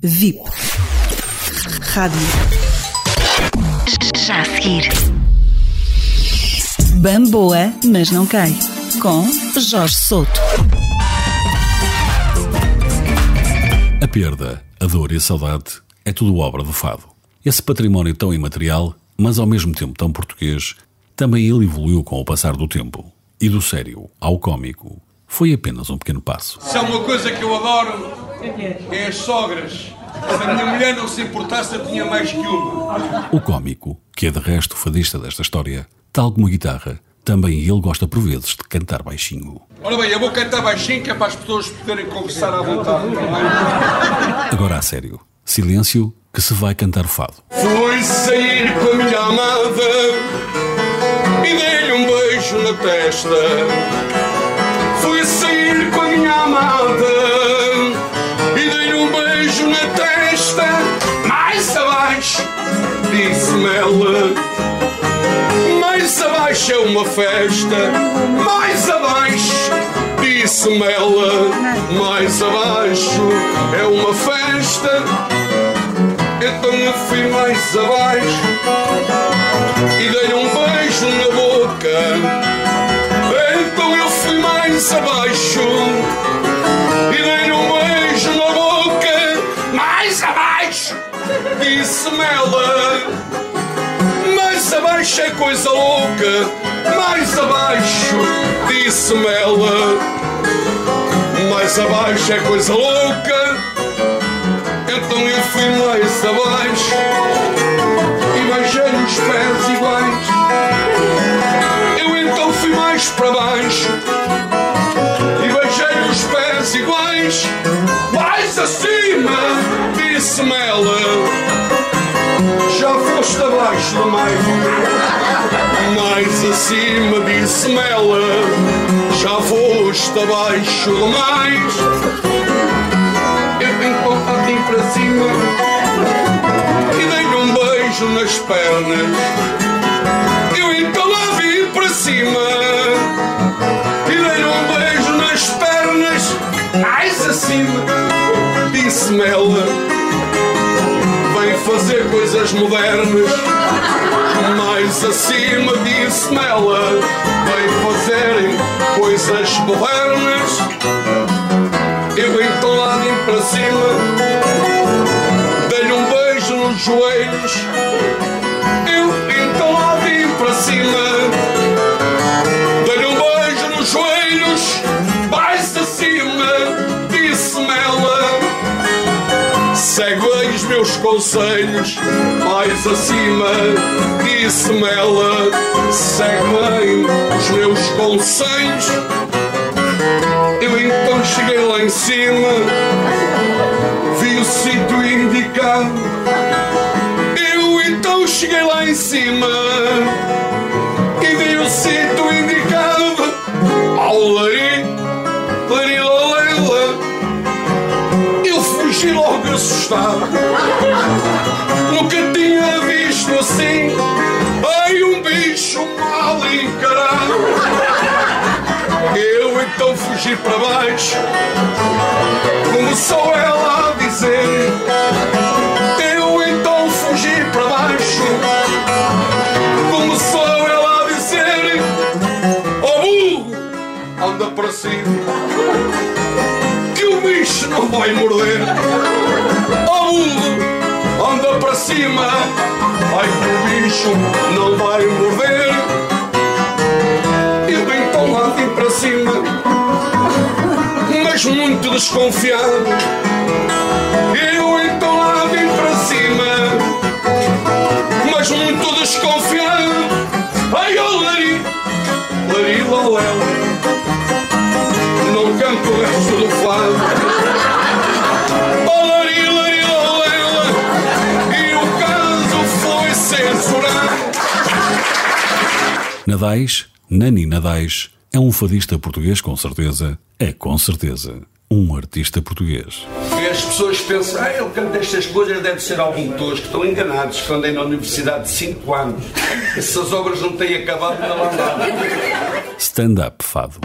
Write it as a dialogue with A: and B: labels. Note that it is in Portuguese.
A: VIP. Rádio.
B: Já a seguir.
A: Bamboa, mas não cai. Com Jorge Souto.
C: A perda, a dor e a saudade é tudo obra do fado. Esse património tão imaterial, mas ao mesmo tempo tão português, também ele evoluiu com o passar do tempo. E do sério ao cômico, foi apenas um pequeno passo.
D: Se há uma coisa que eu adoro, é as sogras. Se a minha mulher não se importasse, eu tinha mais que uma.
C: O cômico, que é de resto o fadista desta história, tal como a guitarra, também ele gosta por vezes de cantar baixinho.
D: Ora bem, eu vou cantar baixinho que é para as pessoas poderem conversar à vontade. é?
C: Agora a sério, silêncio que se vai cantar o fado.
D: Fui sair com a minha amada e dei-lhe um beijo na testa. Fui sair com a minha amada disse-me ela. Mais abaixo é uma festa. Mais abaixo, disse-me ela. Mais abaixo é uma festa. Então eu fui mais abaixo e dei-lhe um beijo na boca. Então eu fui mais abaixo e dei-lhe um beijo na boca. Mais abaixo, disse-me ela. É coisa louca. Mais abaixo, disse-me ela. Mais abaixo é coisa louca. Então eu fui mais abaixo e beijei os pés iguais. Eu então fui mais para baixo e beijei os pés iguais. Mais acima, disse-me ela. Já foste abaixo do. Mais acima, disse-me ela. Já foste abaixo do mais. Eu então parti para cima e dei-lhe um beijo nas pernas. Eu então lá vi para cima e dei-lhe um beijo nas pernas. Mais acima, disse-me ela. Fazer coisas modernas. Mais acima, disse-me ela. Vem fazerem coisas modernas. Eu então lá para cima Dei-lhe um beijo nos joelhos Eu então lá vim para cima Dei-lhe um beijo nos joelhos meus conselhos Mais acima Disse-me ela Segue bem os meus conselhos eu então cheguei lá em cima, vi o sítio indicado. Eu então cheguei lá em cima Fugi logo assustado. Nunca tinha visto assim. Ai, um bicho mal encarado. Eu então fugi para baixo. Começou ela a dizer. Eu então fugi para baixo. Começou ela a dizer. Oh burro, anda para cima. Bicho não vai morder. Oh burro, anda para cima. Ai que o bicho não vai morder. Eu então lá vim para cima, mas muito desconfiado. Eu então lá vim para cima, mas muito desconfiado. Ai, oh, Lari, Lari, Loléu,
C: Nadais, Nani Nadais, é um fadista português com certeza, é com certeza um artista português.
D: E as pessoas pensam, ah, ele canta estas coisas, deve ser algum tosco. Estão enganados, que andei na universidade de 5 anos. Essas obras não têm acabado na lá
C: Stand-up fado.